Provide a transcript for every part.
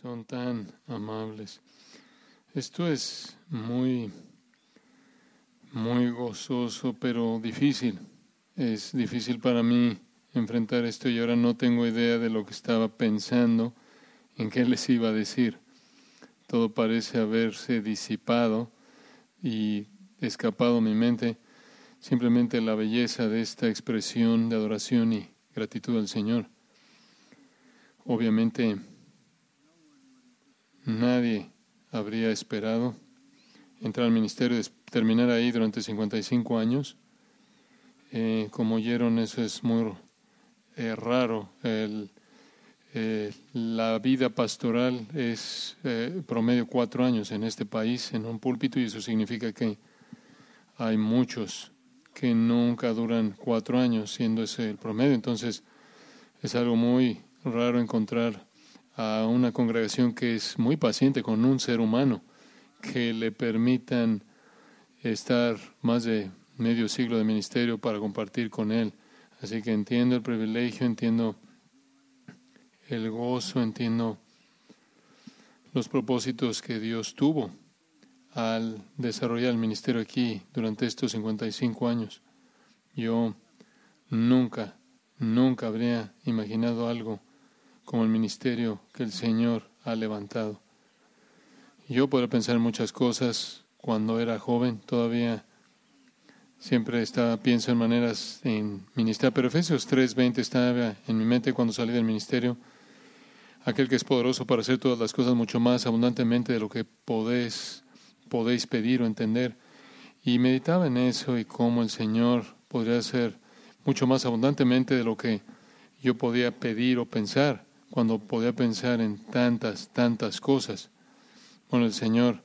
son tan amables. Esto es muy, muy gozoso, pero difícil. Es difícil para mí enfrentar esto y ahora no tengo idea de lo que estaba pensando, en qué les iba a decir. Todo parece haberse disipado y escapado mi mente. Simplemente la belleza de esta expresión de adoración y gratitud al Señor. Obviamente, nadie habría esperado entrar al ministerio y terminar ahí durante 55 años. Eh, como oyeron, eso es muy eh, raro. El, eh, la vida pastoral es promedio cuatro años en este país, en un púlpito, y eso significa que hay muchos que nunca duran cuatro años, siendo ese el promedio. Entonces, es algo muy raro encontrar a una congregación que es muy paciente con un ser humano, que le permitan estar más de medio siglo de ministerio para compartir con él. Así que entiendo el privilegio, entiendo el gozo, entiendo los propósitos que Dios tuvo al desarrollar el ministerio aquí durante estos 55 años. Yo nunca, nunca habría imaginado algo como el ministerio que el Señor ha levantado. Yo podría pensar en muchas cosas cuando era joven, todavía siempre estaba, pienso en maneras en ministrar, pero Efesios 3:20 estaba en mi mente cuando salí del ministerio. Aquel que es poderoso para hacer todas las cosas mucho más abundantemente de lo que podéis, podéis pedir o entender. Y meditaba en eso y cómo el Señor podría hacer mucho más abundantemente de lo que yo podía pedir o pensar cuando podía pensar en tantas, tantas cosas. Bueno, el Señor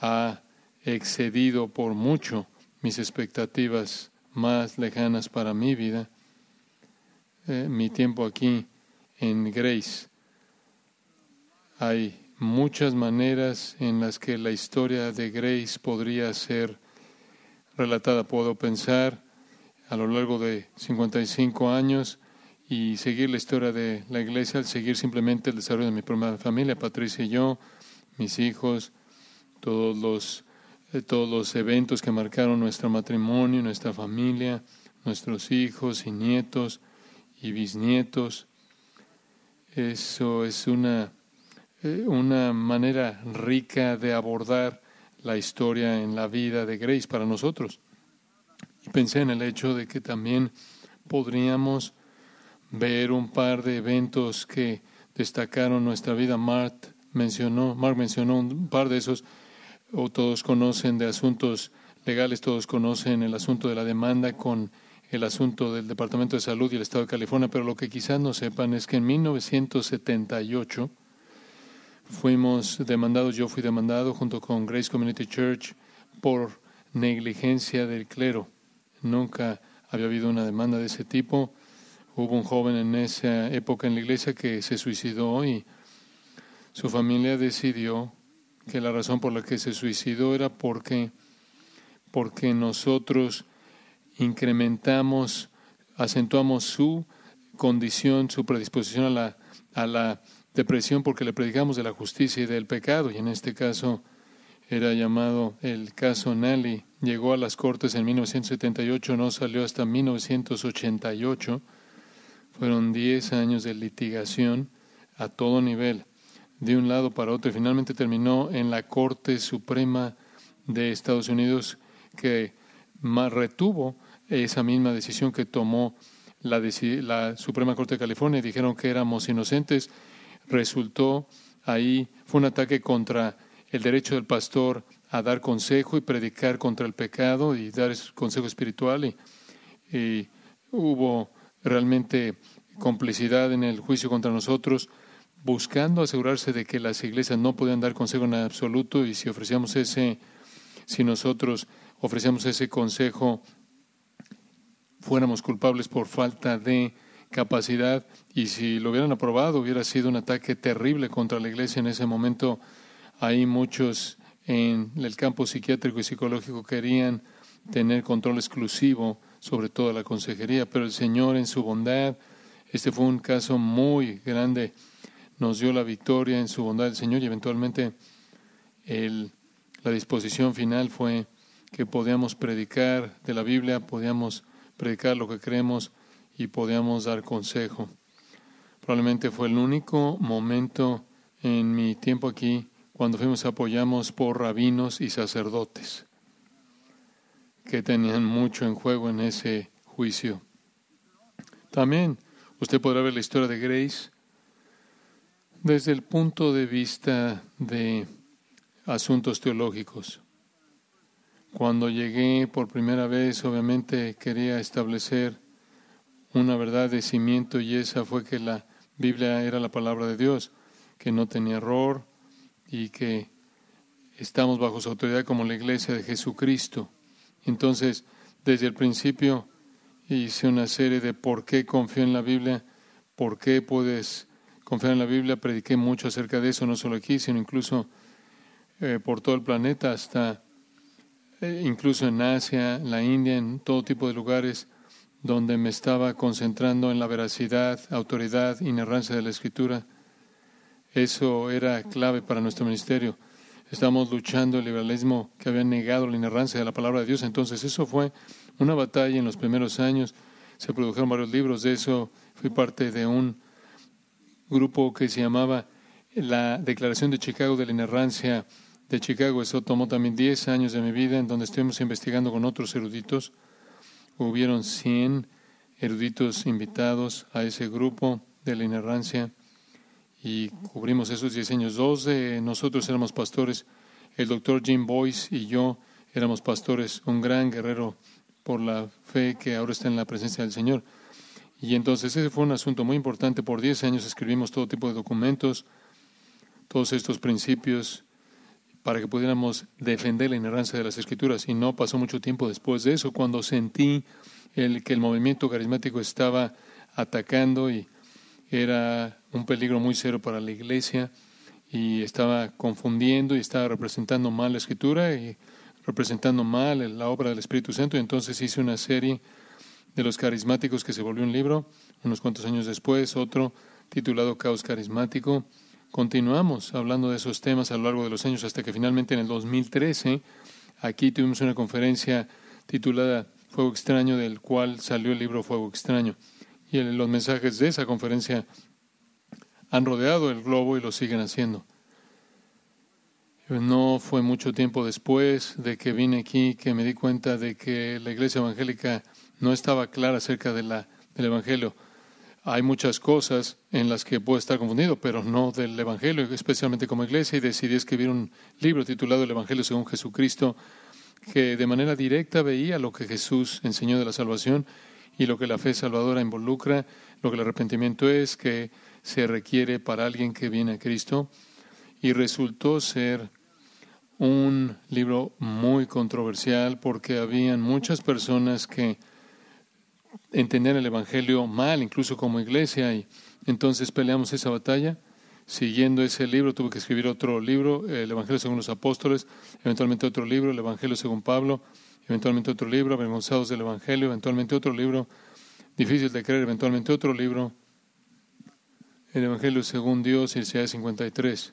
ha excedido por mucho mis expectativas más lejanas para mi vida, eh, mi tiempo aquí en Grace. Hay muchas maneras en las que la historia de Grace podría ser relatada. Puedo pensar a lo largo de 55 años y seguir la historia de la iglesia, seguir simplemente el desarrollo de mi propia familia, Patricia y yo, mis hijos, todos los, eh, todos los eventos que marcaron nuestro matrimonio, nuestra familia, nuestros hijos y nietos y bisnietos. Eso es una, eh, una manera rica de abordar la historia en la vida de Grace para nosotros. Y pensé en el hecho de que también podríamos ver un par de eventos que destacaron nuestra vida. Mark mencionó, Mark mencionó un par de esos, o todos conocen de asuntos legales, todos conocen el asunto de la demanda con el asunto del Departamento de Salud y el Estado de California, pero lo que quizás no sepan es que en 1978 fuimos demandados, yo fui demandado junto con Grace Community Church por negligencia del clero. Nunca había habido una demanda de ese tipo. Hubo un joven en esa época en la iglesia que se suicidó y su familia decidió que la razón por la que se suicidó era porque, porque nosotros incrementamos, acentuamos su condición, su predisposición a la, a la depresión porque le predicamos de la justicia y del pecado. Y en este caso era llamado el caso Nally. Llegó a las cortes en 1978, no salió hasta 1988 fueron 10 años de litigación a todo nivel, de un lado para otro, y finalmente terminó en la Corte Suprema de Estados Unidos, que retuvo esa misma decisión que tomó la, Suprema Corte de California. Dijeron que éramos inocentes. Resultó ahí, fue un ataque contra el derecho del pastor a dar consejo y predicar contra el pecado y dar consejo espiritual. Y hubo realmente complicidad en el juicio contra nosotros, buscando asegurarse de que las iglesias no podían dar consejo en absoluto y si ofrecíamos ese, si nosotros ofrecíamos ese consejo, fuéramos culpables por falta de capacidad y si lo hubieran aprobado hubiera sido un ataque terrible contra la iglesia en ese momento. Hay muchos en el campo psiquiátrico y psicológico querían tener control exclusivo sobre toda la consejería, pero el Señor en su bondad, este fue un caso muy grande, nos dio la victoria en su bondad del Señor y eventualmente el, la disposición final fue que podíamos predicar de la Biblia, podíamos predicar lo que creemos y podíamos dar consejo. Probablemente fue el único momento en mi tiempo aquí cuando fuimos apoyamos por rabinos y sacerdotes que tenían mucho en juego en ese juicio. También usted podrá ver la historia de Grace desde el punto de vista de asuntos teológicos. Cuando llegué por primera vez, obviamente quería establecer una verdad de cimiento y esa fue que la Biblia era la palabra de Dios, que no tenía error y que estamos bajo su autoridad como la iglesia de Jesucristo. Entonces, desde el principio hice una serie de por qué confío en la Biblia, por qué puedes confiar en la Biblia, prediqué mucho acerca de eso, no solo aquí, sino incluso eh, por todo el planeta, hasta eh, incluso en Asia, la India, en todo tipo de lugares donde me estaba concentrando en la veracidad, autoridad, inerrancia de la Escritura. Eso era clave para nuestro ministerio. Estamos luchando el liberalismo que había negado la inerrancia de la palabra de Dios. Entonces, eso fue una batalla en los primeros años. Se produjeron varios libros de eso. Fui parte de un grupo que se llamaba la Declaración de Chicago de la Inerrancia de Chicago. Eso tomó también 10 años de mi vida, en donde estuvimos investigando con otros eruditos. Hubieron 100 eruditos invitados a ese grupo de la inerrancia y cubrimos esos 10 años. Dos de nosotros éramos pastores. El doctor Jim Boyce y yo éramos pastores, un gran guerrero por la fe que ahora está en la presencia del Señor. Y entonces ese fue un asunto muy importante. Por 10 años escribimos todo tipo de documentos, todos estos principios, para que pudiéramos defender la inerrancia de las escrituras. Y no pasó mucho tiempo después de eso, cuando sentí el, que el movimiento carismático estaba atacando y era un peligro muy serio para la iglesia y estaba confundiendo y estaba representando mal la escritura y representando mal la obra del Espíritu Santo. Y entonces hice una serie de los carismáticos que se volvió un libro, unos cuantos años después, otro titulado Caos Carismático. Continuamos hablando de esos temas a lo largo de los años hasta que finalmente en el 2013 aquí tuvimos una conferencia titulada Fuego extraño del cual salió el libro Fuego extraño. Y los mensajes de esa conferencia han rodeado el globo y lo siguen haciendo. No fue mucho tiempo después de que vine aquí que me di cuenta de que la iglesia evangélica no estaba clara acerca del Evangelio. Hay muchas cosas en las que puedo estar confundido, pero no del Evangelio, especialmente como iglesia, y decidí escribir un libro titulado El Evangelio según Jesucristo, que de manera directa veía lo que Jesús enseñó de la salvación y lo que la fe salvadora involucra, lo que el arrepentimiento es, que se requiere para alguien que viene a Cristo, y resultó ser un libro muy controversial porque habían muchas personas que entender el Evangelio mal, incluso como iglesia, y entonces peleamos esa batalla. Siguiendo ese libro, tuve que escribir otro libro, el Evangelio según los apóstoles, eventualmente otro libro, el Evangelio según Pablo, eventualmente otro libro, Avergonzados del Evangelio, eventualmente otro libro, Difícil de creer, eventualmente otro libro, el Evangelio según Dios, el 53,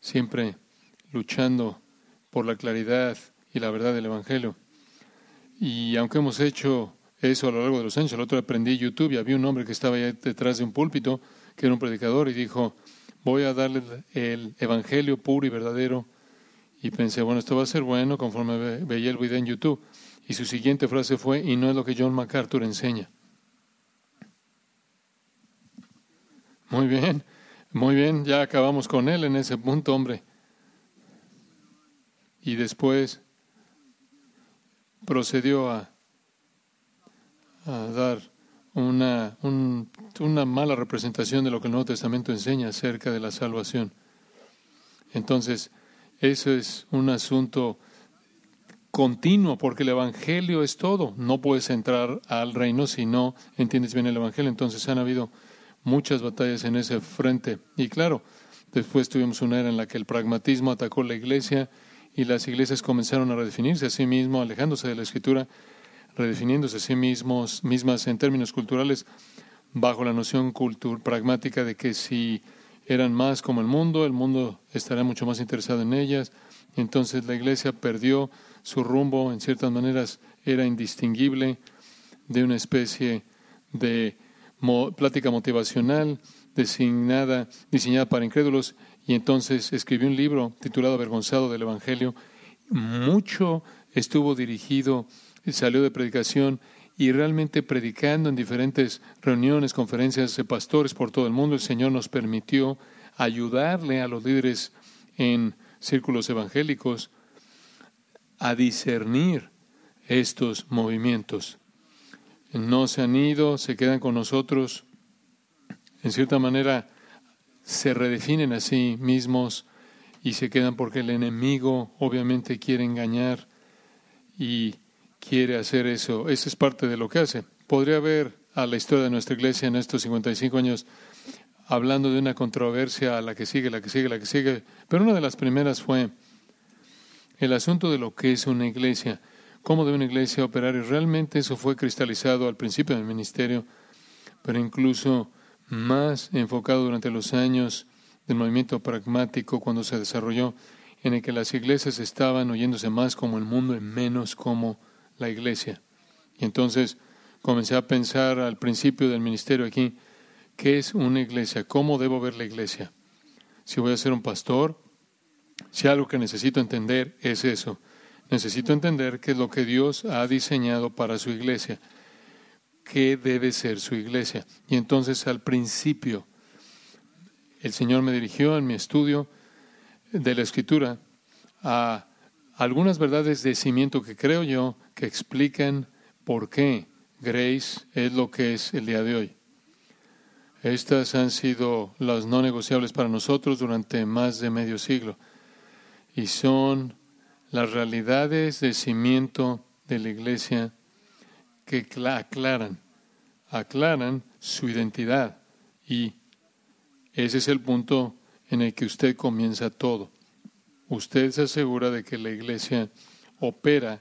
siempre luchando por la claridad y la verdad del Evangelio. Y aunque hemos hecho eso a lo largo de los años. El otro aprendí YouTube y había un hombre que estaba detrás de un púlpito, que era un predicador, y dijo, voy a darle el evangelio puro y verdadero. Y pensé, bueno, esto va a ser bueno conforme veía el video en YouTube. Y su siguiente frase fue, y no es lo que John MacArthur enseña. Muy bien, muy bien, ya acabamos con él en ese punto, hombre. Y después procedió a dar una, una mala representación de lo que el Nuevo Testamento enseña acerca de la salvación. Entonces, eso es un asunto continuo, porque el Evangelio es todo. No puedes entrar al reino si no entiendes bien el Evangelio. Entonces han habido muchas batallas en ese frente. Y claro, después tuvimos una era en la que el pragmatismo atacó la iglesia y las iglesias comenzaron a redefinirse a sí mismo, alejándose de la escritura redefiniéndose a sí mismos, mismas en términos culturales, bajo la noción pragmática de que si eran más como el mundo, el mundo estará mucho más interesado en ellas, entonces la iglesia perdió su rumbo, en ciertas maneras era indistinguible de una especie de plática motivacional designada, diseñada para incrédulos, y entonces escribió un libro titulado Avergonzado del Evangelio. Mucho estuvo dirigido, salió de predicación y realmente predicando en diferentes reuniones, conferencias de pastores por todo el mundo, el Señor nos permitió ayudarle a los líderes en círculos evangélicos a discernir estos movimientos. No se han ido, se quedan con nosotros, en cierta manera se redefinen a sí mismos y se quedan porque el enemigo obviamente quiere engañar y quiere hacer eso. Esa es parte de lo que hace. Podría ver a la historia de nuestra iglesia en estos 55 años hablando de una controversia a la que sigue, la que sigue, la que sigue, pero una de las primeras fue el asunto de lo que es una iglesia, cómo debe una iglesia operar, y realmente eso fue cristalizado al principio del ministerio, pero incluso más enfocado durante los años del movimiento pragmático cuando se desarrolló, en el que las iglesias estaban oyéndose más como el mundo y menos como la iglesia. Y entonces comencé a pensar al principio del ministerio aquí, ¿qué es una iglesia? ¿Cómo debo ver la iglesia? Si voy a ser un pastor, si algo que necesito entender es eso. Necesito entender qué es lo que Dios ha diseñado para su iglesia, qué debe ser su iglesia. Y entonces al principio, el Señor me dirigió en mi estudio de la Escritura a algunas verdades de cimiento que creo yo que explican por qué Grace es lo que es el día de hoy. Estas han sido las no negociables para nosotros durante más de medio siglo y son las realidades de cimiento de la iglesia que aclaran, aclaran su identidad y ese es el punto en el que usted comienza todo usted se asegura de que la iglesia opera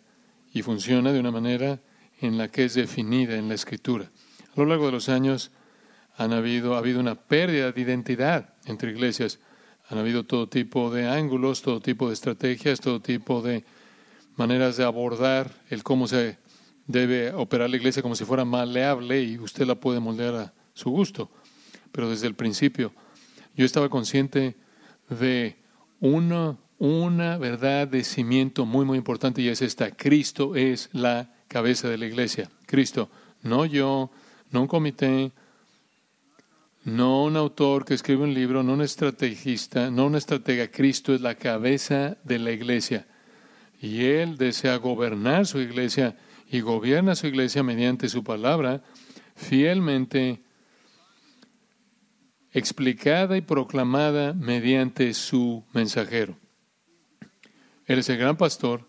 y funciona de una manera en la que es definida en la escritura. A lo largo de los años han habido, ha habido una pérdida de identidad entre iglesias. Han habido todo tipo de ángulos, todo tipo de estrategias, todo tipo de maneras de abordar el cómo se debe operar la iglesia como si fuera maleable y usted la puede moldear a su gusto. Pero desde el principio yo estaba consciente de una una verdad de cimiento muy, muy importante y es esta. Cristo es la cabeza de la iglesia. Cristo, no yo, no un comité, no un autor que escribe un libro, no un estrategista, no una estratega. Cristo es la cabeza de la iglesia. Y Él desea gobernar su iglesia y gobierna su iglesia mediante su palabra, fielmente explicada y proclamada mediante su mensajero. Él es el gran pastor.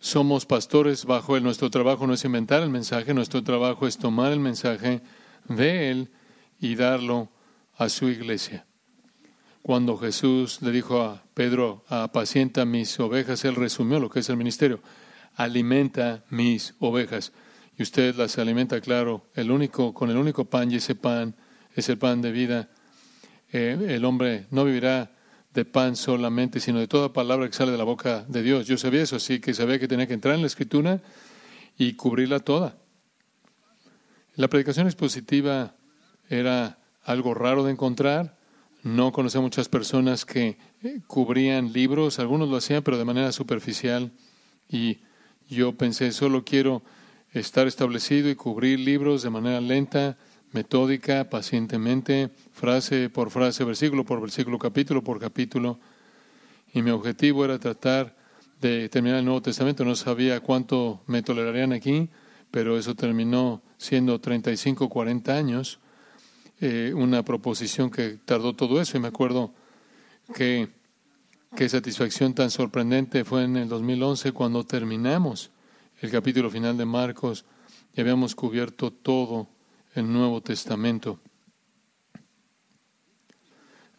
Somos pastores bajo él. Nuestro trabajo no es inventar el mensaje, nuestro trabajo es tomar el mensaje de él y darlo a su iglesia. Cuando Jesús le dijo a Pedro, apacienta mis ovejas, él resumió lo que es el ministerio. Alimenta mis ovejas. Y usted las alimenta, claro, el único, con el único pan, y ese pan es el pan de vida. Eh, el hombre no vivirá de pan solamente, sino de toda palabra que sale de la boca de Dios. Yo sabía eso, así que sabía que tenía que entrar en la escritura y cubrirla toda. La predicación expositiva era algo raro de encontrar. No conocía muchas personas que eh, cubrían libros, algunos lo hacían, pero de manera superficial. Y yo pensé, solo quiero estar establecido y cubrir libros de manera lenta, metódica, pacientemente, frase por frase, versículo por versículo, capítulo por capítulo. Y mi objetivo era tratar de terminar el Nuevo Testamento. No sabía cuánto me tolerarían aquí, pero eso terminó siendo 35, 40 años. Eh, una proposición que tardó todo eso. Y me acuerdo que qué satisfacción tan sorprendente fue en el 2011 cuando terminamos el capítulo final de Marcos y habíamos cubierto todo el Nuevo Testamento.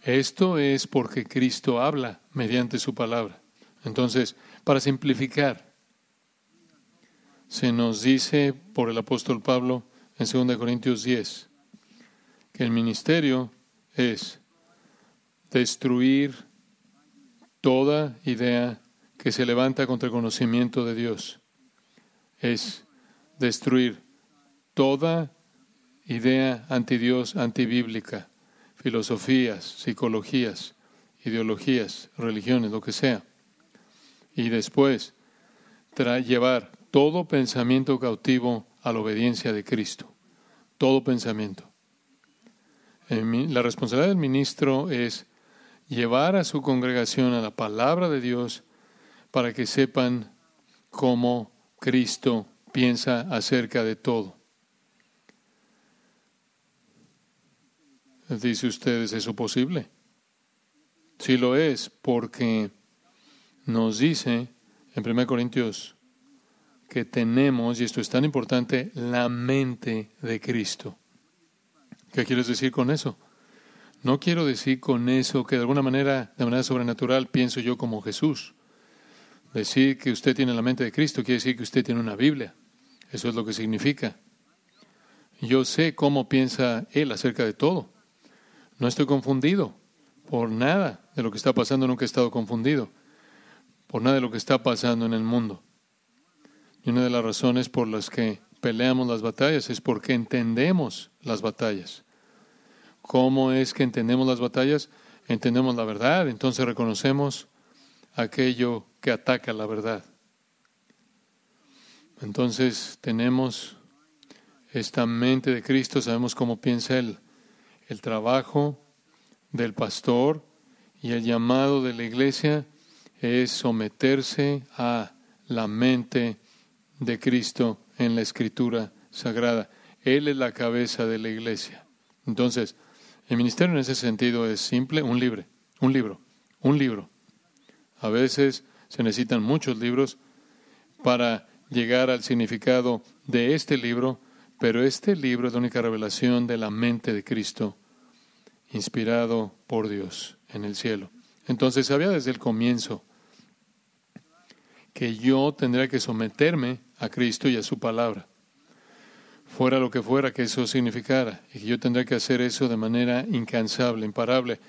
Esto es porque Cristo habla mediante su palabra. Entonces, para simplificar, se nos dice por el apóstol Pablo en 2 Corintios 10 que el ministerio es destruir toda idea que se levanta contra el conocimiento de Dios. Es destruir toda idea anti-Dios, antibíblica, filosofías, psicologías, ideologías, religiones, lo que sea. Y después llevar todo pensamiento cautivo a la obediencia de Cristo. Todo pensamiento. La responsabilidad del ministro es llevar a su congregación a la palabra de Dios para que sepan cómo Cristo piensa acerca de todo. Dice usted, ¿es eso posible? Sí lo es, porque nos dice en 1 Corintios que tenemos, y esto es tan importante, la mente de Cristo. ¿Qué quieres decir con eso? No quiero decir con eso que de alguna manera, de manera sobrenatural, pienso yo como Jesús. Decir que usted tiene la mente de Cristo quiere decir que usted tiene una Biblia. Eso es lo que significa. Yo sé cómo piensa Él acerca de todo. No estoy confundido por nada de lo que está pasando, nunca he estado confundido por nada de lo que está pasando en el mundo. Y una de las razones por las que peleamos las batallas es porque entendemos las batallas. ¿Cómo es que entendemos las batallas? Entendemos la verdad, entonces reconocemos aquello que ataca la verdad. Entonces tenemos esta mente de Cristo, sabemos cómo piensa Él. El trabajo del pastor y el llamado de la iglesia es someterse a la mente de Cristo en la escritura sagrada. Él es la cabeza de la iglesia. Entonces, el ministerio en ese sentido es simple, un libro, un libro, un libro. A veces se necesitan muchos libros para llegar al significado de este libro, pero este libro es la única revelación de la mente de Cristo, inspirado por Dios en el cielo. Entonces sabía desde el comienzo que yo tendría que someterme a Cristo y a su palabra, fuera lo que fuera que eso significara, y que yo tendría que hacer eso de manera incansable, imparable,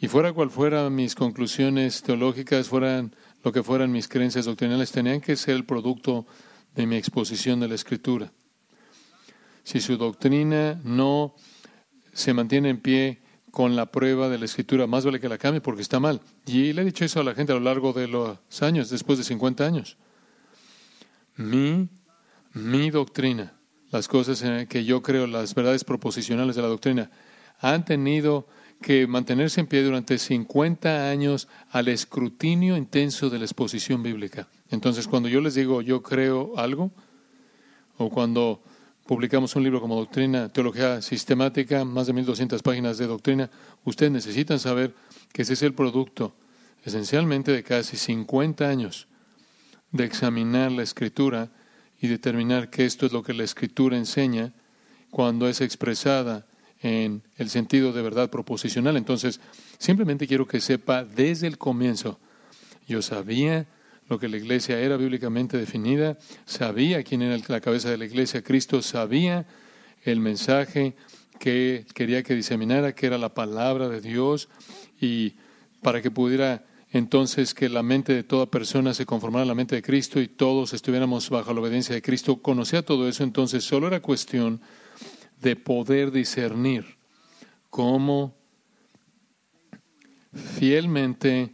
y fuera cual fueran mis conclusiones teológicas, fueran lo que fueran mis creencias doctrinales, tenían que ser el producto de mi exposición de la Escritura. Si su doctrina no se mantiene en pie con la prueba de la escritura, más vale que la cambie porque está mal. Y le he dicho eso a la gente a lo largo de los años, después de 50 años. Mi, mi doctrina, las cosas en que yo creo, las verdades proposicionales de la doctrina, han tenido que mantenerse en pie durante 50 años al escrutinio intenso de la exposición bíblica. Entonces, cuando yo les digo yo creo algo, o cuando publicamos un libro como Doctrina, Teología Sistemática, más de 1.200 páginas de doctrina, ustedes necesitan saber que ese es el producto esencialmente de casi 50 años de examinar la escritura y determinar que esto es lo que la escritura enseña cuando es expresada en el sentido de verdad proposicional. Entonces, simplemente quiero que sepa desde el comienzo, yo sabía lo que la iglesia era bíblicamente definida, sabía quién era la cabeza de la iglesia, Cristo sabía el mensaje que quería que diseminara, que era la palabra de Dios, y para que pudiera entonces que la mente de toda persona se conformara a la mente de Cristo y todos estuviéramos bajo la obediencia de Cristo, conocía todo eso, entonces solo era cuestión de poder discernir cómo fielmente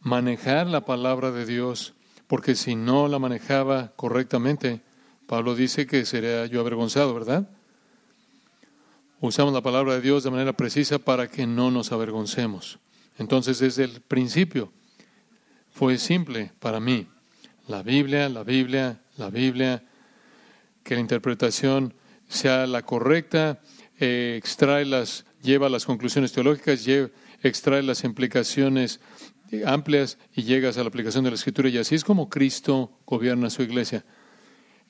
manejar la palabra de Dios, porque si no la manejaba correctamente, Pablo dice que sería yo avergonzado, ¿verdad? Usamos la palabra de Dios de manera precisa para que no nos avergoncemos. Entonces, desde el principio fue simple para mí. La Biblia, la Biblia, la Biblia, que la interpretación sea la correcta, eh, extrae las, lleva las conclusiones teológicas, extrae las implicaciones amplias y llegas a la aplicación de la escritura y así es como Cristo gobierna su iglesia.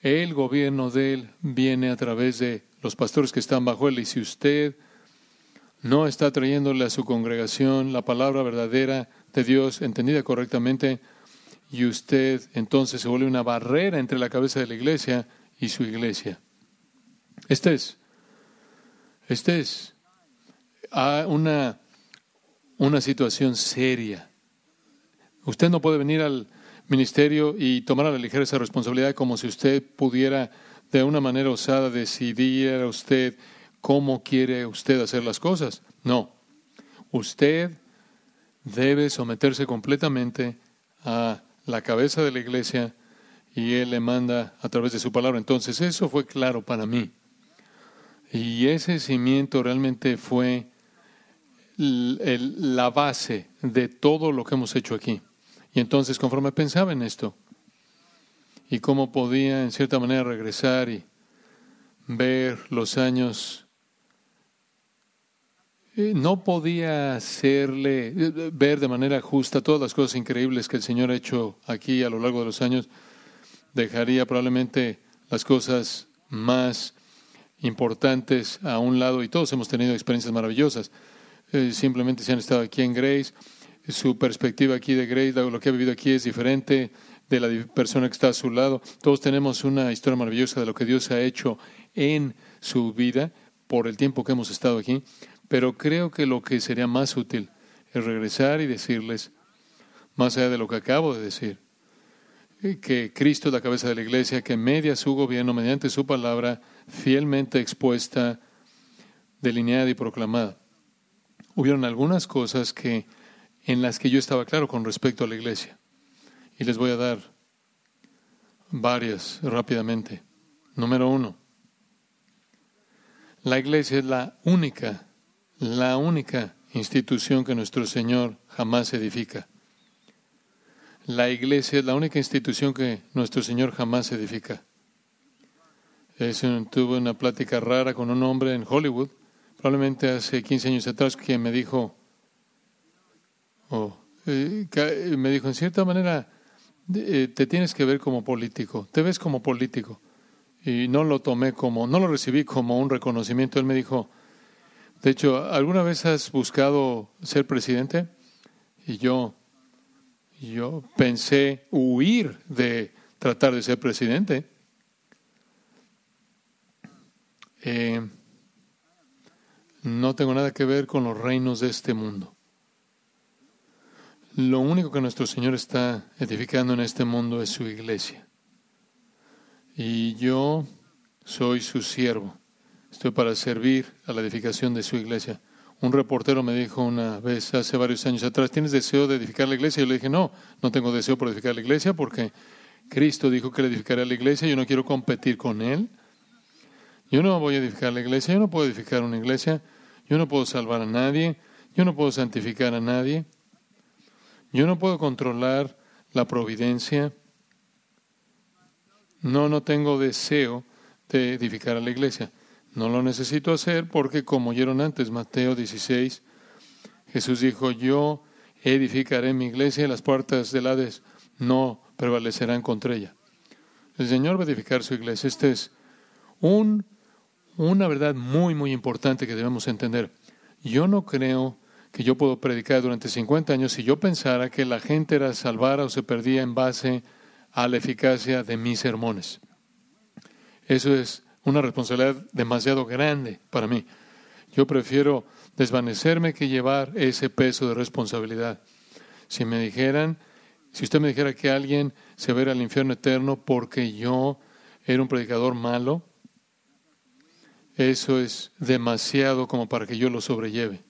El gobierno de Él viene a través de los pastores que están bajo Él y si usted no está trayéndole a su congregación la palabra verdadera de Dios entendida correctamente y usted entonces se vuelve una barrera entre la cabeza de la iglesia y su iglesia. Este es, este es ah, una una situación seria. Usted no puede venir al ministerio y tomar a la ligera esa responsabilidad como si usted pudiera de una manera osada decidir a usted cómo quiere usted hacer las cosas. No, usted debe someterse completamente a la cabeza de la iglesia y Él le manda a través de su palabra. Entonces eso fue claro para mí. Y ese cimiento realmente fue la base de todo lo que hemos hecho aquí. Y entonces conforme pensaba en esto y cómo podía en cierta manera regresar y ver los años eh, no podía hacerle eh, ver de manera justa todas las cosas increíbles que el Señor ha hecho aquí a lo largo de los años. Dejaría probablemente las cosas más importantes a un lado y todos hemos tenido experiencias maravillosas. Eh, simplemente si han estado aquí en Grace, su perspectiva aquí de Grace, lo que ha vivido aquí es diferente de la persona que está a su lado. Todos tenemos una historia maravillosa de lo que Dios ha hecho en su vida por el tiempo que hemos estado aquí. Pero creo que lo que sería más útil es regresar y decirles, más allá de lo que acabo de decir, que Cristo es la cabeza de la iglesia, que media su gobierno mediante su palabra fielmente expuesta, delineada y proclamada. Hubieron algunas cosas que en las que yo estaba claro con respecto a la iglesia. Y les voy a dar varias rápidamente. Número uno, la iglesia es la única la única institución que nuestro Señor jamás edifica. La iglesia es la única institución que nuestro Señor jamás edifica. tuve una plática rara con un hombre en Hollywood, probablemente hace 15 años atrás, que me dijo, oh, me dijo, en cierta manera, eh, te tienes que ver como político, te ves como político. Y no lo tomé como, no lo recibí como un reconocimiento. Él me dijo, de hecho, ¿alguna vez has buscado ser presidente? Y yo, yo pensé huir de tratar de ser presidente. Eh, no tengo nada que ver con los reinos de este mundo. Lo único que nuestro Señor está edificando en este mundo es su iglesia. Y yo soy su siervo. Estoy para servir a la edificación de su iglesia. Un reportero me dijo una vez, hace varios años atrás, ¿tienes deseo de edificar la iglesia? Yo le dije, no, no tengo deseo por edificar la iglesia porque Cristo dijo que le edificaría la iglesia, yo no quiero competir con Él. Yo no voy a edificar la iglesia, yo no puedo edificar una iglesia, yo no puedo salvar a nadie, yo no puedo santificar a nadie, yo no puedo controlar la providencia. No, no tengo deseo de edificar a la iglesia. No lo necesito hacer porque, como oyeron antes, Mateo 16, Jesús dijo, yo edificaré mi iglesia y las puertas del Hades no prevalecerán contra ella. El Señor va a edificar su iglesia. Esta es un, una verdad muy, muy importante que debemos entender. Yo no creo que yo puedo predicar durante 50 años si yo pensara que la gente era salvada o se perdía en base a la eficacia de mis sermones. Eso es una responsabilidad demasiado grande para mí. Yo prefiero desvanecerme que llevar ese peso de responsabilidad. Si me dijeran, si usted me dijera que alguien se va al infierno eterno porque yo era un predicador malo, eso es demasiado como para que yo lo sobrelleve.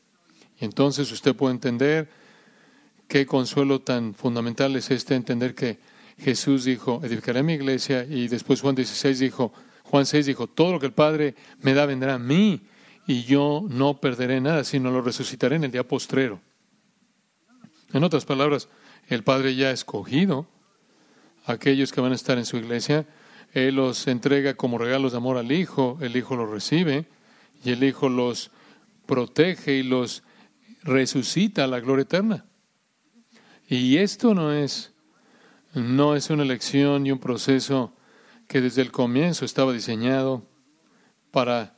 Entonces usted puede entender qué consuelo tan fundamental es este entender que Jesús dijo, edificaré mi iglesia, y después Juan 16 dijo, Juan 6 dijo, todo lo que el Padre me da vendrá a mí y yo no perderé nada, sino lo resucitaré en el día postrero. En otras palabras, el Padre ya ha escogido a aquellos que van a estar en su iglesia. Él los entrega como regalos de amor al Hijo, el Hijo los recibe y el Hijo los protege y los resucita la gloria eterna. Y esto no es, no es una elección y un proceso que desde el comienzo estaba diseñado para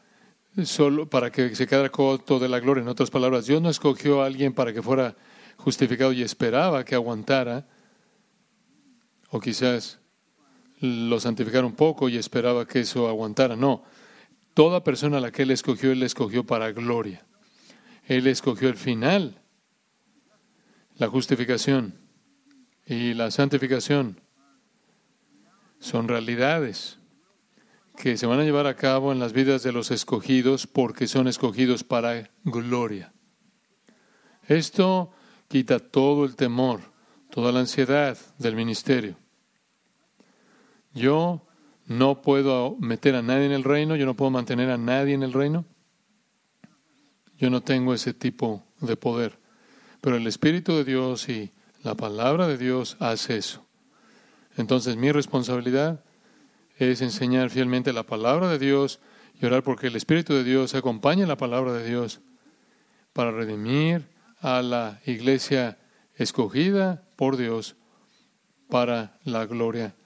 solo para que se quedara corto de la gloria. En otras palabras, Dios no escogió a alguien para que fuera justificado y esperaba que aguantara, o quizás lo santificara un poco y esperaba que eso aguantara. No, toda persona a la que Él escogió, Él escogió para gloria. Él escogió el final La justificación y la santificación son realidades que se van a llevar a cabo en las vidas de los escogidos porque son escogidos para gloria. Esto quita todo el temor, toda la ansiedad del ministerio. Yo no puedo meter a nadie en el reino, yo no puedo mantener a nadie en el reino. Yo no tengo ese tipo de poder. Pero el Espíritu de Dios y la palabra de Dios hace eso. Entonces mi responsabilidad es enseñar fielmente la palabra de Dios y orar porque el Espíritu de Dios acompañe la palabra de Dios para redimir a la iglesia escogida por Dios para la gloria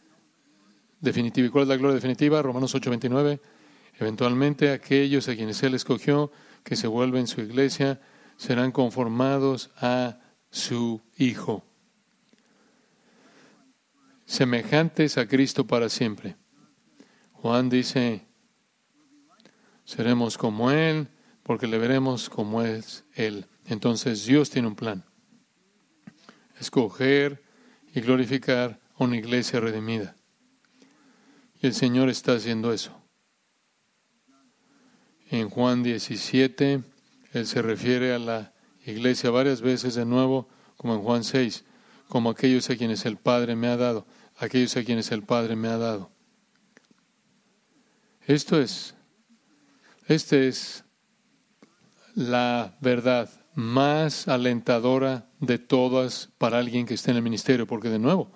definitiva. ¿Y cuál es la gloria definitiva? Romanos 8:29. Eventualmente aquellos a quienes Él escogió, que se vuelven su iglesia, serán conformados a su Hijo, semejantes a Cristo para siempre. Juan dice, seremos como Él, porque le veremos como es Él. Entonces Dios tiene un plan. Escoger y glorificar una iglesia redimida. Y el Señor está haciendo eso. En Juan 17, Él se refiere a la iglesia varias veces de nuevo, como en Juan 6, como aquellos a quienes el Padre me ha dado, aquellos a quienes el Padre me ha dado. Esto es, esta es la verdad más alentadora de todas para alguien que esté en el ministerio, porque de nuevo,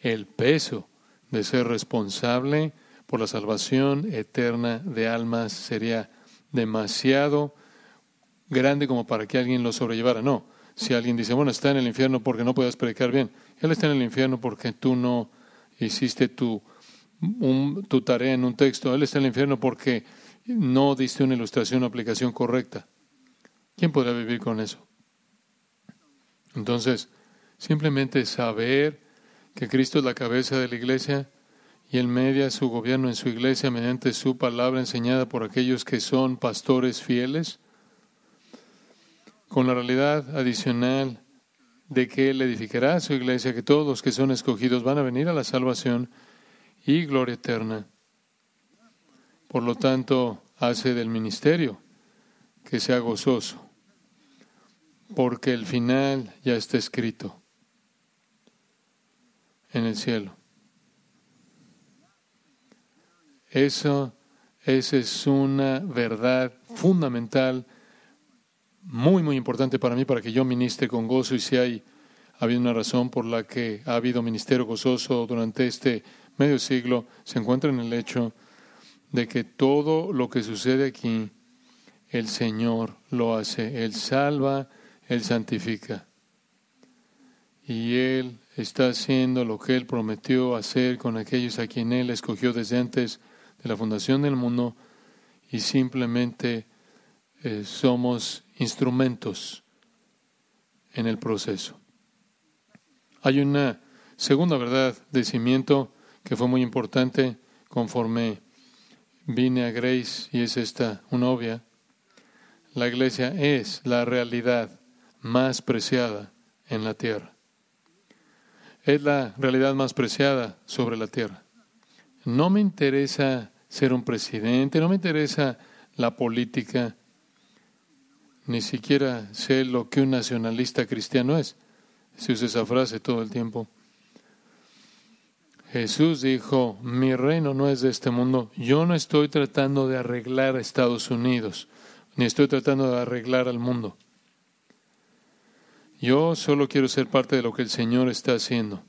el peso de ser responsable por la salvación eterna de almas sería demasiado grande como para que alguien lo sobrellevara. No, si alguien dice, bueno, está en el infierno porque no puedes predicar bien, él está en el infierno porque tú no hiciste tu, tu tarea en un texto, él está en el infierno porque no diste una ilustración o aplicación correcta. ¿Quién podrá vivir con eso? Entonces, simplemente saber que Cristo es la cabeza de la iglesia y Él media su gobierno en su iglesia mediante su palabra enseñada por aquellos que son pastores fieles, con la realidad adicional de que Él edificará su iglesia, que todos los que son escogidos van a venir a la salvación y gloria eterna. Por lo tanto, hace del ministerio que sea gozoso, porque el final ya está escrito en el cielo. Eso, es una verdad fundamental, muy, muy importante para mí, para que yo ministre con gozo y si hay una razón por la que ha habido ministerio gozoso durante este medio siglo, se encuentra en el hecho de que todo lo que sucede aquí, el Señor lo hace. Él salva, Él santifica. Y Él está haciendo lo que Él prometió hacer con aquellos a quien Él escogió desde antes la fundación del mundo y simplemente eh, somos instrumentos en el proceso. Hay una segunda verdad de cimiento que fue muy importante conforme vine a Grace y es esta, una obvia. La iglesia es la realidad más preciada en la tierra es la realidad más preciada sobre la tierra. No me interesa ser un presidente, no me interesa la política, ni siquiera sé lo que un nacionalista cristiano es. Se usa esa frase todo el tiempo. Jesús dijo, mi reino no es de este mundo. Yo no estoy tratando de arreglar a Estados Unidos, ni estoy tratando de arreglar al mundo. Yo solo quiero ser parte de lo que el Señor está haciendo.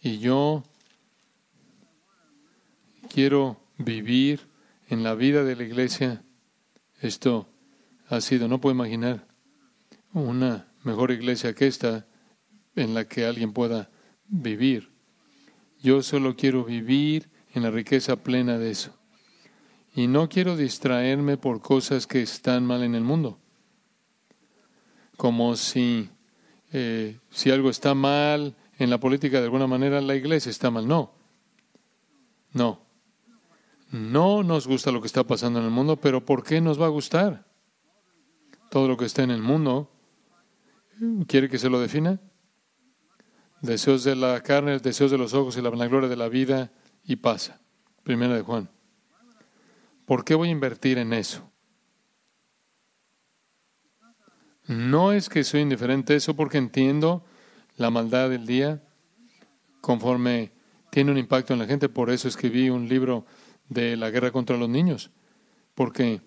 Y yo quiero vivir en la vida de la iglesia. Esto ha sido, no puedo imaginar una mejor iglesia que esta en la que alguien pueda vivir. Yo solo quiero vivir en la riqueza plena de eso. Y no quiero distraerme por cosas que están mal en el mundo como si, eh, si algo está mal en la política, de alguna manera la iglesia está mal. No, no. No nos gusta lo que está pasando en el mundo, pero ¿por qué nos va a gustar? Todo lo que está en el mundo ¿Quiere que se lo defina? Deseos de la carne, deseos de los ojos y la vanagloria de la vida y pasa. Primera de Juan. ¿Por qué voy a invertir en eso? No es que soy indiferente a eso porque entiendo la maldad del día conforme tiene un impacto en la gente. Por eso escribí un libro de la guerra contra los niños. Porque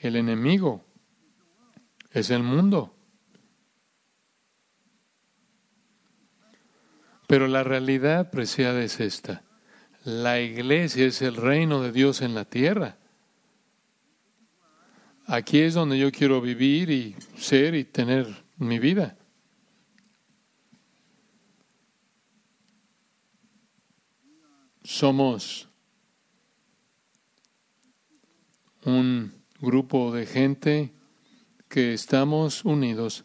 el enemigo es el mundo. Pero la realidad preciada es esta. La iglesia es el reino de Dios en la tierra. Aquí es donde yo quiero vivir y ser y tener mi vida. Somos un grupo de gente que estamos unidos,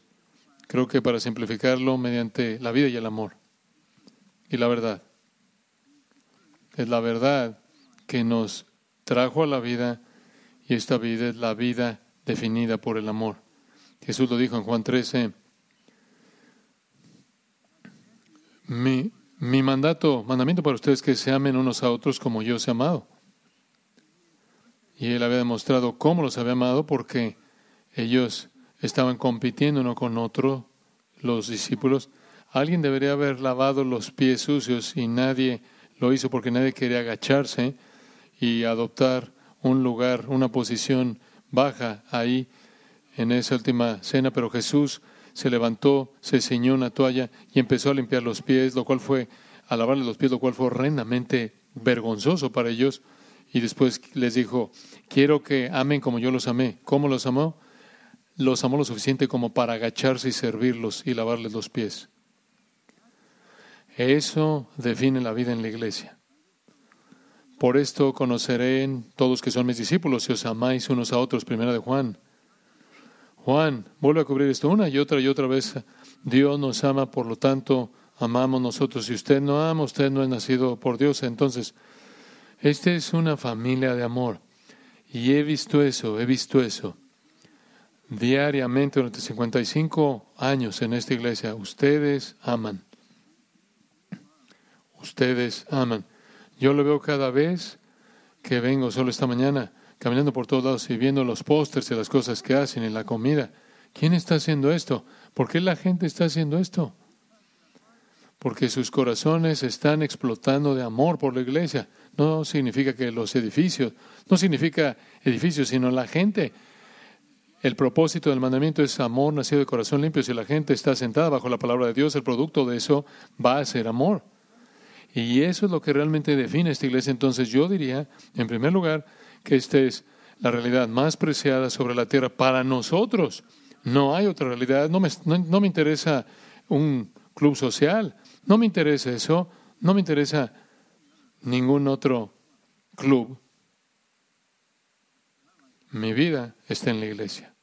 creo que para simplificarlo, mediante la vida y el amor y la verdad. Es la verdad que nos trajo a la vida y esta vida es la vida definida por el amor. Jesús lo dijo en Juan 13. Mi, mi mandato, mandamiento para ustedes es que se amen unos a otros como yo os he amado. Y él había demostrado cómo los había amado porque ellos estaban compitiendo uno con otro, los discípulos. Alguien debería haber lavado los pies sucios y nadie lo hizo porque nadie quería agacharse y adoptar un lugar, una posición baja ahí en esa última cena, pero Jesús se levantó, se ceñó una toalla y empezó a limpiar los pies, lo cual fue, a lavarle los pies, lo cual fue horrendamente vergonzoso para ellos. Y después les dijo, quiero que amen como yo los amé. ¿Cómo los amó? Los amó lo suficiente como para agacharse y servirlos y lavarles los pies. Eso define la vida en la iglesia. Por esto conoceré todos que son mis discípulos si os amáis unos a otros. Primera de Juan. Juan, vuelve a cubrir esto una y otra y otra vez. Dios nos ama, por lo tanto, amamos nosotros. Si usted no ama, usted no es nacido por Dios. Entonces, esta es una familia de amor. Y he visto eso, he visto eso. Diariamente durante 55 años en esta iglesia, ustedes aman. Ustedes aman. Yo lo veo cada vez que vengo, solo esta mañana, caminando por todos lados y viendo los pósters y las cosas que hacen en la comida. ¿Quién está haciendo esto? ¿Por qué la gente está haciendo esto? Porque sus corazones están explotando de amor por la iglesia. No significa que los edificios, no significa edificios, sino la gente. El propósito del mandamiento es amor nacido de corazón limpio. Si la gente está sentada bajo la palabra de Dios, el producto de eso va a ser amor. Y eso es lo que realmente define esta iglesia. Entonces yo diría, en primer lugar, que esta es la realidad más preciada sobre la tierra para nosotros. No hay otra realidad. No me, no, me interesa un club social. No me interesa eso. No me interesa ningún otro club. Mi vida está en la iglesia.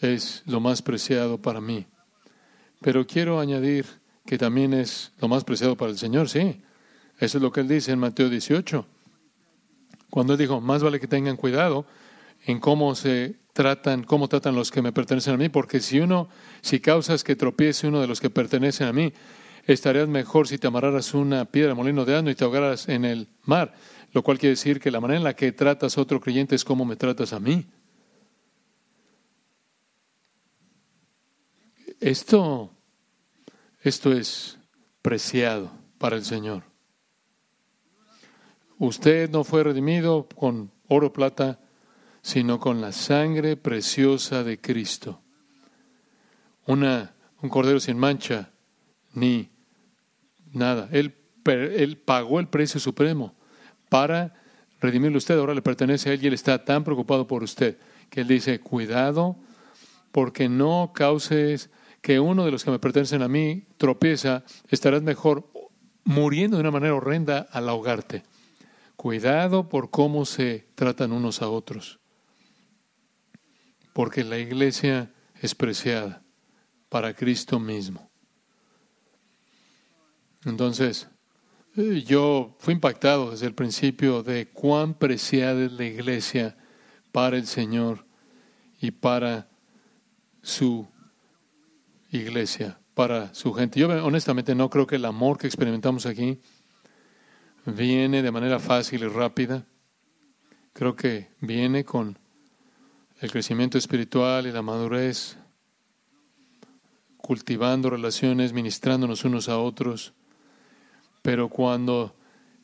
Es lo más preciado para mí. Pero quiero añadir que también es lo más preciado para el Señor, sí. Eso es lo que él dice en Mateo 18. Cuando él dijo, más vale que tengan cuidado en cómo se tratan, cómo tratan los que me pertenecen a mí, porque si uno, si causas que tropiece uno de los que pertenecen a mí, estarías mejor si te amarraras una piedra molino de asno y te ahogaras en el mar, lo cual quiere decir que la manera en la que tratas a otro creyente es como me tratas a mí. Esto esto es preciado para el Señor. Usted no fue redimido con oro plata, sino con la sangre preciosa de Cristo. Una, un cordero sin mancha, ni nada. Él, él pagó el precio supremo para redimirle usted. Ahora le pertenece a Él y Él está tan preocupado por usted que Él dice, cuidado porque no causes que uno de los que me pertenecen a mí tropieza, estarás mejor muriendo de una manera horrenda al ahogarte. Cuidado por cómo se tratan unos a otros, porque la iglesia es preciada para Cristo mismo. Entonces, eh, yo fui impactado desde el principio de cuán preciada es la iglesia para el Señor y para su iglesia para su gente. Yo honestamente no creo que el amor que experimentamos aquí viene de manera fácil y rápida. Creo que viene con el crecimiento espiritual y la madurez, cultivando relaciones, ministrándonos unos a otros. Pero cuando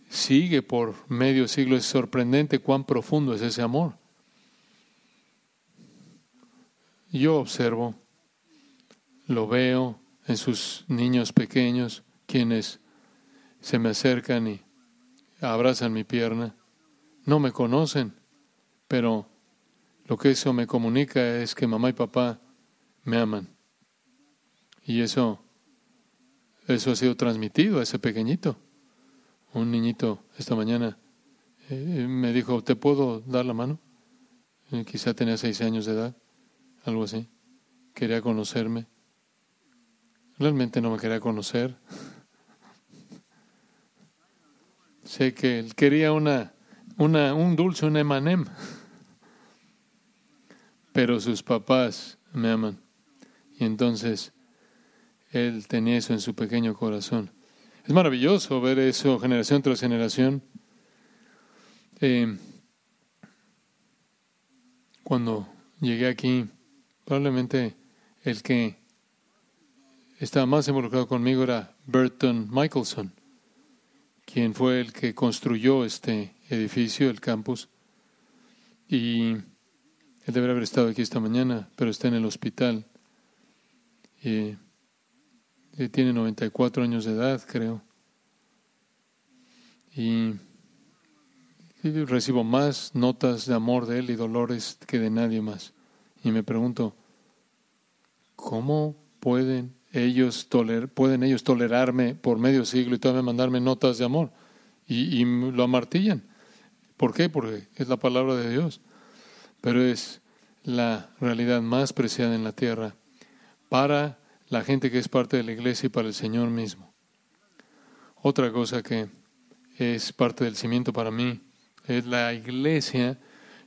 sigue por medio siglo es sorprendente cuán profundo es ese amor. Yo observo, lo veo en sus niños pequeños, quienes se me acercan y abrazan mi pierna. No me conocen, pero lo que eso me comunica es que mamá y papá me aman. Y eso, eso ha sido transmitido a ese pequeñito. Un niñito esta mañana eh, me dijo, ¿te puedo dar la mano? Eh, quizá tenía seis años de edad, algo así. Quería conocerme. Realmente no me quería conocer. sé que él quería una, una, un dulce, un emanem. Pero sus papás me aman. Y entonces él tenía eso en su pequeño corazón. Es maravilloso ver eso generación tras generación. Eh, cuando llegué aquí, probablemente el que estaba más involucrado conmigo era Burton Michelson, quien fue el que construyó este edificio, el campus. Y él debería haber estado aquí esta mañana, pero está en el hospital. Y, tiene 94 años de edad, creo. Y, y recibo más notas de amor de él y dolores que de nadie más. Y me pregunto, ¿cómo pueden ellos toler, pueden ellos tolerarme por medio siglo y todavía mandarme notas de amor. Y, y, lo amartillan. ¿Por qué? Porque es la palabra de Dios. Pero es la realidad más preciada en la tierra para la gente que es parte de la iglesia y para el Señor mismo. Otra cosa que es parte del cimiento para mí es la iglesia,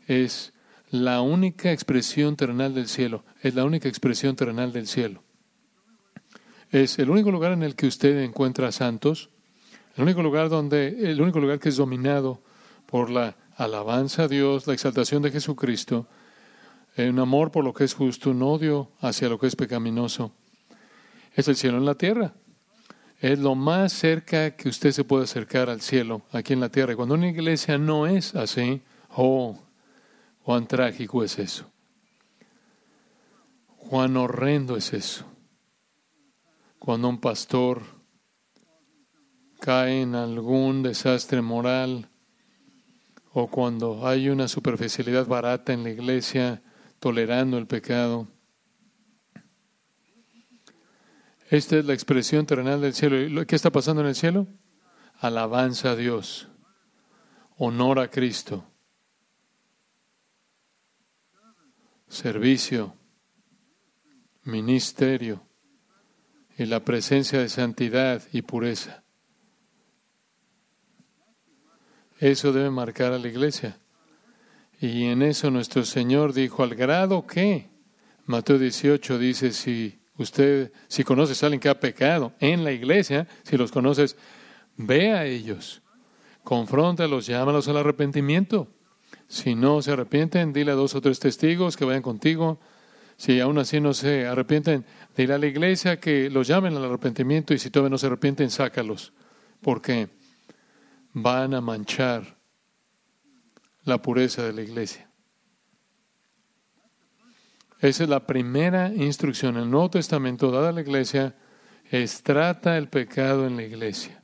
es la única expresión terrenal del cielo, es la única expresión terrenal del cielo es el único lugar en el que usted encuentra santos, el único lugar donde, el único lugar que es dominado por la alabanza a Dios, la exaltación de Jesucristo, un amor por lo que es justo, un odio hacia lo que es pecaminoso. Es el cielo en la tierra. Es lo más cerca que usted se puede acercar al cielo aquí en la tierra. Cuando una iglesia no es así, oh, cuán trágico es eso. Cuán horrendo es eso cuando un pastor cae en algún desastre moral o cuando hay una superficialidad barata en la iglesia tolerando el pecado. Esta es la expresión terrenal del cielo. ¿Qué está pasando en el cielo? Alabanza a Dios, honor a Cristo, servicio, ministerio y la presencia de santidad y pureza. Eso debe marcar a la iglesia. Y en eso nuestro Señor dijo, al grado que, Mateo 18 dice, si usted, si conoces a alguien que ha pecado en la iglesia, si los conoces, ve a ellos, confróntalos, llámalos al arrepentimiento. Si no se arrepienten, dile a dos o tres testigos que vayan contigo. Si aún así no se arrepienten, Dile a la iglesia que los llamen al arrepentimiento y si todavía no se arrepienten, sácalos, porque van a manchar la pureza de la iglesia. Esa es la primera instrucción. El Nuevo Testamento dada a la iglesia es trata el pecado en la iglesia.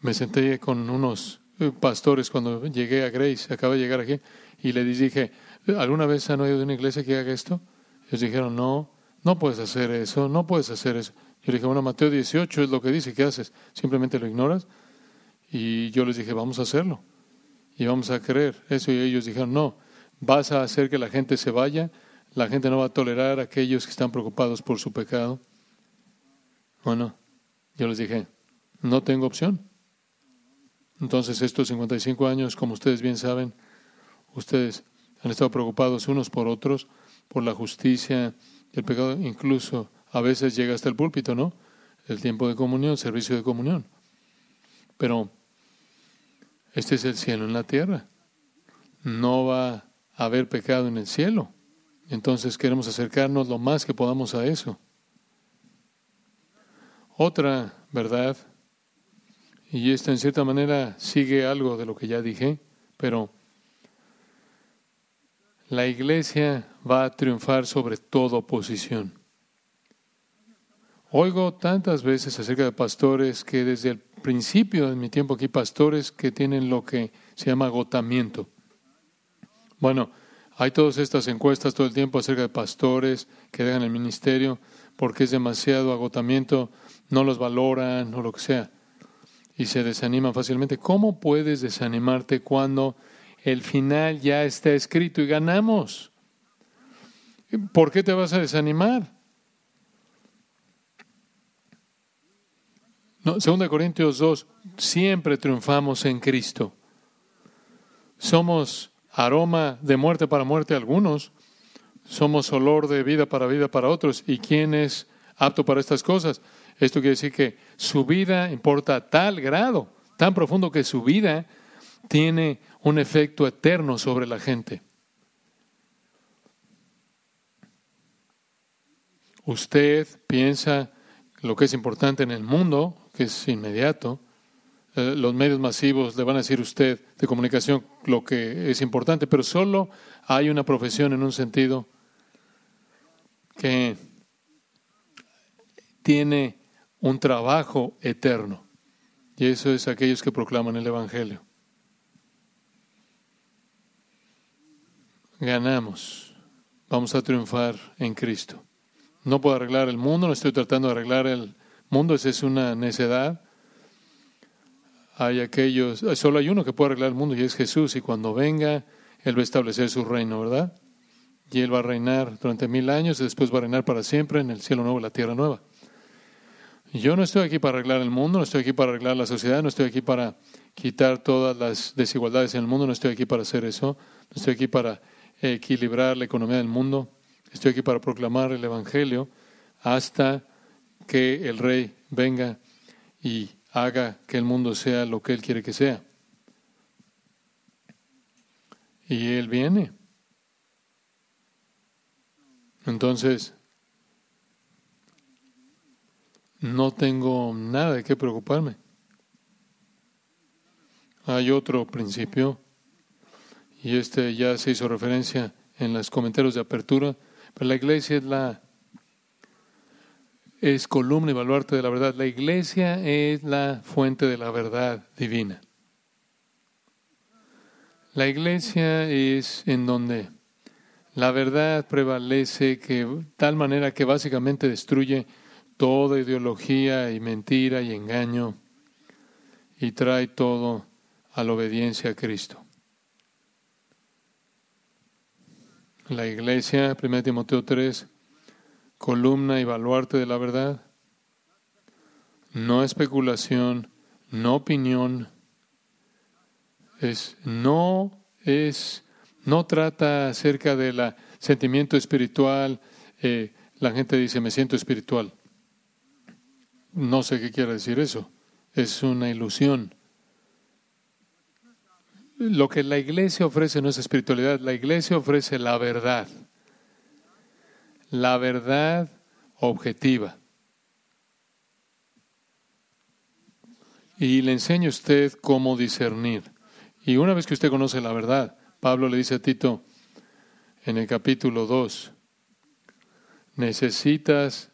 Me senté con unos eh, pastores cuando llegué a Grace, acabo de llegar aquí, y les dije, ¿alguna vez han oído de una iglesia que haga esto? Ellos dijeron, no, no puedes hacer eso, no puedes hacer eso. Yo le dije, bueno, Mateo 18 es lo que dice, ¿qué haces? ¿Simplemente lo ignoras? Y yo les dije, vamos a hacerlo. Y vamos a creer eso. Y ellos dijeron, no, vas a hacer que la gente se vaya, la gente no va a tolerar a aquellos que están preocupados por su pecado. Bueno, yo les dije, no tengo opción. Entonces, estos 55 años, como ustedes bien saben, ustedes han estado preocupados unos por otros por la justicia El pecado incluso a veces llega hasta el púlpito, ¿no? El tiempo de comunión, servicio de comunión. Pero este es el cielo en la tierra. No va haber pecado en el cielo. Entonces queremos acercarnos lo más que podamos a eso. Otra verdad, y esta en cierta manera sigue algo de lo que ya dije, pero la iglesia va a triunfar sobre toda oposición. Oigo tantas veces acerca de pastores que desde el principio de mi tiempo aquí, pastores que tienen lo que se llama agotamiento. Bueno, hay todas estas encuestas todo el tiempo acerca de pastores que dejan el ministerio porque es demasiado agotamiento, no los valoran o lo que sea, y se desaniman fácilmente. ¿Cómo puedes desanimarte cuando el final ya está escrito y ganamos? ¿Por qué te vas a desanimar? No, 2 Corintios 2, siempre triunfamos en Cristo. Somos aroma de muerte para muerte algunos, somos olor de vida para vida para otros. ¿Y quién es apto para estas cosas? Esto quiere decir que su vida importa a tal grado, tan profundo que su vida tiene un efecto eterno sobre la gente. Usted piensa lo que es importante en el mundo, que es inmediato, eh, los medios masivos le van a decir usted de comunicación lo que es importante, pero solo hay una profesión en un sentido que tiene un trabajo eterno. Y eso es aquellos que proclaman el Evangelio. Ganamos. Vamos a triunfar en Cristo. No puedo arreglar el mundo, no estoy tratando de arreglar el mundo, esa es una necedad hay aquellos, solo hay uno que puede arreglar el mundo y es Jesús, y cuando venga, Él va a establecer su reino, ¿verdad? Y Él va a reinar durante mil años y después va a reinar para siempre en el cielo nuevo y la tierra nueva. Yo no estoy aquí para arreglar el mundo, no estoy aquí para arreglar la sociedad, no estoy aquí para quitar todas las desigualdades en el mundo, no estoy aquí para hacer eso, no estoy aquí para equilibrar la economía del mundo, estoy aquí para proclamar el Evangelio hasta que el Rey venga y haga que el mundo sea lo que Él quiere que sea. Y Él viene. Entonces, no tengo nada de qué preocuparme. Hay otro principio, y este ya se hizo referencia en los comentarios de apertura, pero la iglesia es la es columna y baluarte de la verdad. La iglesia es la fuente de la verdad divina. La iglesia es en donde la verdad prevalece que tal manera que básicamente destruye toda ideología y mentira y engaño y trae todo a la obediencia a Cristo. La iglesia, 1 Timoteo 3, columna y baluarte de la verdad. No especulación, no opinión. Es, no es, no trata acerca del sentimiento espiritual. Eh, la gente dice, me siento espiritual. No sé qué quiere decir eso. Es una ilusión. Lo que la iglesia ofrece no es espiritualidad, la iglesia ofrece la verdad la verdad objetiva. Y le enseño a usted cómo discernir. Y una vez que usted conoce la verdad, Pablo le dice a Tito en el capítulo 2, necesitas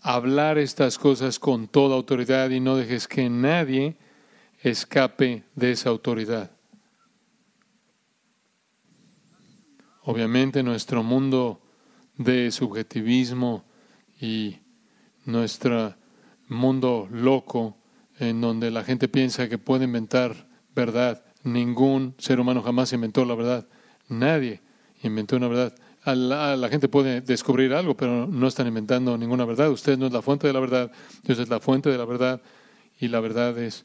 hablar estas cosas con toda autoridad y no dejes que nadie escape de esa autoridad. Obviamente nuestro mundo de subjetivismo y nuestro mundo loco en donde la gente piensa que puede inventar verdad. Ningún ser humano jamás inventó la verdad. Nadie inventó una verdad. la, la, gente puede descubrir algo, pero no están inventando ninguna verdad. Usted no es la fuente de la verdad, Dios es la fuente de la verdad y la verdad es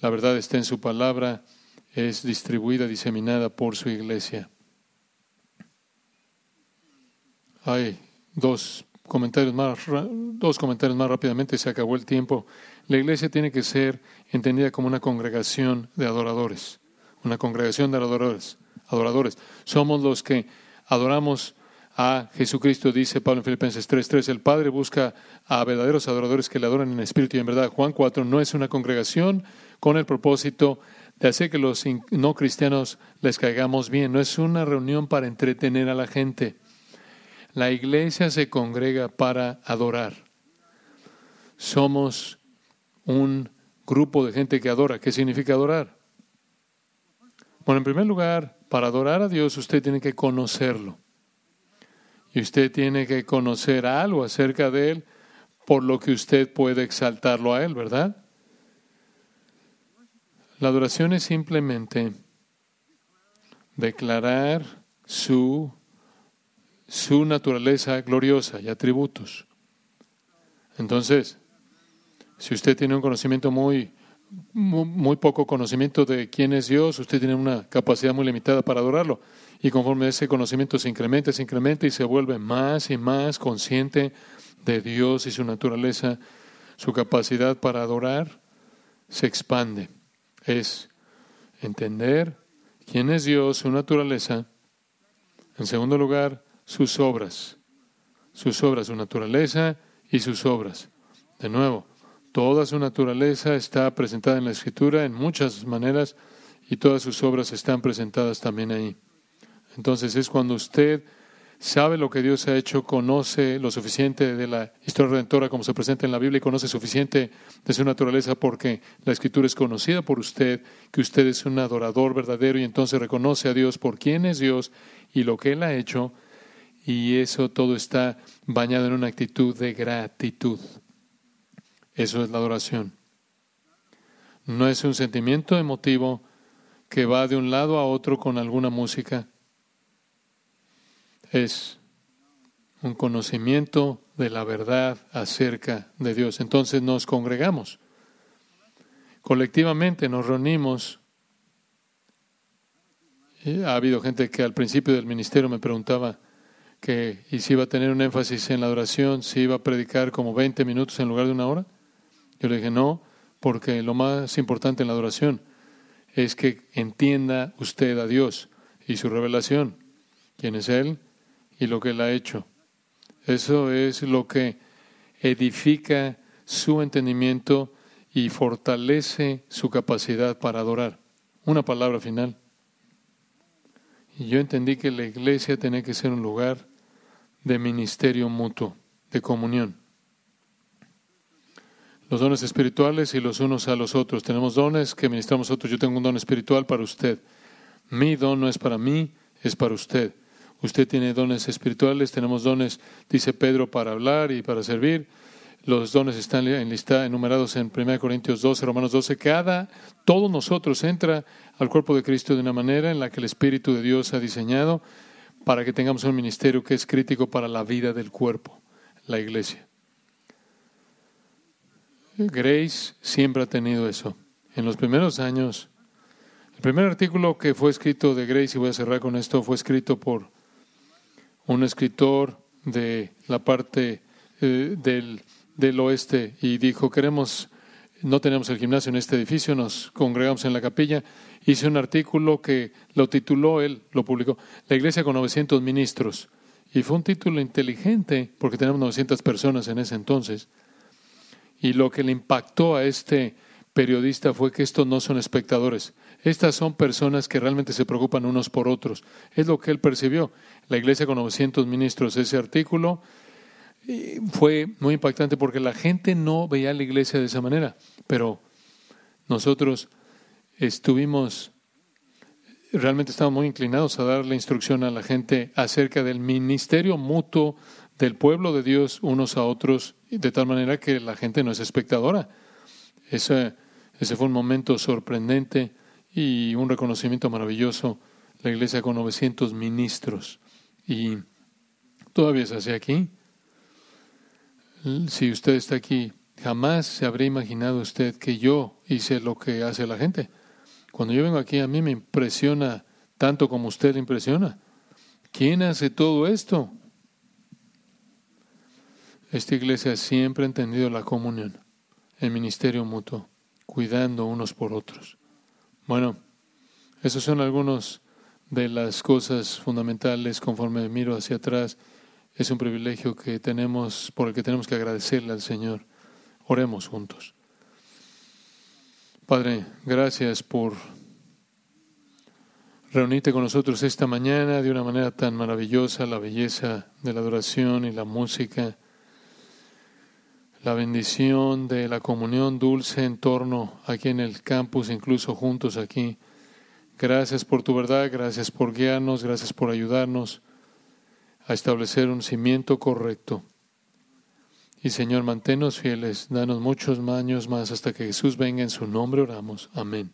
la verdad está en su palabra, es distribuida, diseminada por su iglesia. Hay dos comentarios más, dos comentarios más rápidamente, se acabó el tiempo. La iglesia tiene que ser entendida como una congregación de adoradores, una congregación de adoradores. adoradores. Somos los que adoramos a Jesucristo, dice Pablo en Filipenses 3:3. El Padre busca a verdaderos adoradores que le adoran en espíritu y en verdad. Juan 4 no es una congregación con el propósito de hacer que los no cristianos les caigamos bien. No es una reunión para entretener a la gente. La iglesia se congrega para adorar. Somos un grupo de gente que adora. ¿Qué significa adorar? Bueno, en primer lugar, para adorar a Dios usted tiene que conocerlo. Y usted tiene que conocer algo acerca de Él por lo que usted puede exaltarlo a Él, ¿verdad? La adoración es simplemente declarar su su naturaleza gloriosa y atributos. Entonces, si usted tiene un conocimiento muy, muy, poco conocimiento de quién es Dios, usted tiene una capacidad muy limitada para adorarlo. Y conforme ese conocimiento se incrementa, se incrementa y se vuelve más y más consciente de Dios y su naturaleza, su capacidad para adorar se expande. Es entender quién es Dios, su naturaleza. En segundo lugar, sus obras, sus obras, su naturaleza y sus obras. De nuevo, toda su naturaleza está presentada en la Escritura en muchas maneras y todas sus obras están presentadas también ahí. Entonces es cuando usted sabe lo que Dios ha hecho, conoce lo suficiente de la historia redentora como se presenta en la Biblia y conoce suficiente de su naturaleza porque la Escritura es conocida por usted, que usted es un adorador verdadero y entonces reconoce a Dios por quién es Dios y lo que Él ha hecho y eso todo está bañado en una actitud de gratitud. Eso es la adoración. No es un sentimiento emotivo que va de un lado a otro con alguna música. Es un conocimiento de la verdad acerca de Dios. Entonces nos congregamos. Colectivamente nos reunimos. ha habido gente que al principio del ministerio me preguntaba, que y si iba a tener un énfasis en la adoración, si iba a predicar como 20 minutos en lugar de una hora. Yo le dije, no, porque lo más importante en la adoración es que entienda usted a Dios y su revelación, quién es Él y lo que Él ha hecho. Eso es lo que edifica su entendimiento y fortalece su capacidad para adorar. Una palabra final. Y yo entendí que la iglesia tenía que ser un lugar de ministerio mutuo, de comunión. Los dones espirituales y los unos a los otros. Tenemos dones que ministramos otros. Yo tengo un don espiritual para usted. Mi don no es para mí, es para usted. Usted tiene dones espirituales, tenemos dones, dice Pedro, para hablar y para servir. Los dones están en lista, enumerados en 1 Corintios 12, Romanos 12. Cada, todos nosotros entra al cuerpo de Cristo de una manera en la que el Espíritu de Dios ha diseñado para que tengamos un ministerio que es crítico para la vida del cuerpo, la iglesia. Grace siempre ha tenido eso. En los primeros años, el primer artículo que fue escrito de Grace, y voy a cerrar con esto, fue escrito por un escritor de la parte eh, del, del oeste y dijo, queremos no tenemos el gimnasio en este edificio, nos congregamos en la capilla. Hice un artículo que lo tituló, él lo publicó, La iglesia con 900 ministros. Y fue un título inteligente porque tenemos 900 personas en ese entonces. Y lo que le impactó a este periodista fue que estos no son espectadores. Estas son personas que realmente se preocupan unos por otros. Es lo que él percibió. La iglesia con 900 ministros. Ese artículo fue muy impactante porque la gente no veía la iglesia de esa manera, pero nosotros estuvimos, realmente estábamos muy inclinados a dar la instrucción a la gente acerca del ministerio mutuo del pueblo de Dios unos a otros, de tal manera que la gente no es espectadora. Ese, ese fue un momento sorprendente y un reconocimiento maravilloso. La iglesia con 900 ministros. Y todavía se hace aquí si usted está aquí, jamás se habría imaginado usted que yo hice lo que hace la gente. Cuando yo vengo aquí, a mí me impresiona tanto como usted le impresiona. ¿Quién hace todo esto? Esta iglesia siempre ha entendido la comunión, el ministerio mutuo, cuidando unos por otros. Bueno, esos son algunos de las cosas fundamentales conforme miro hacia atrás. Es un privilegio que tenemos, por el que tenemos que agradecerle al Señor. Oremos juntos. Padre, gracias por reunirte con nosotros esta mañana de una manera tan maravillosa, la belleza de la adoración y la música, la bendición de la comunión dulce en torno aquí en el campus, incluso juntos aquí. Gracias por tu verdad, gracias por guiarnos, gracias por ayudarnos a establecer un cimiento correcto. Y Señor, manténnos fieles, danos muchos años más hasta que Jesús venga en su nombre, oramos. Amén.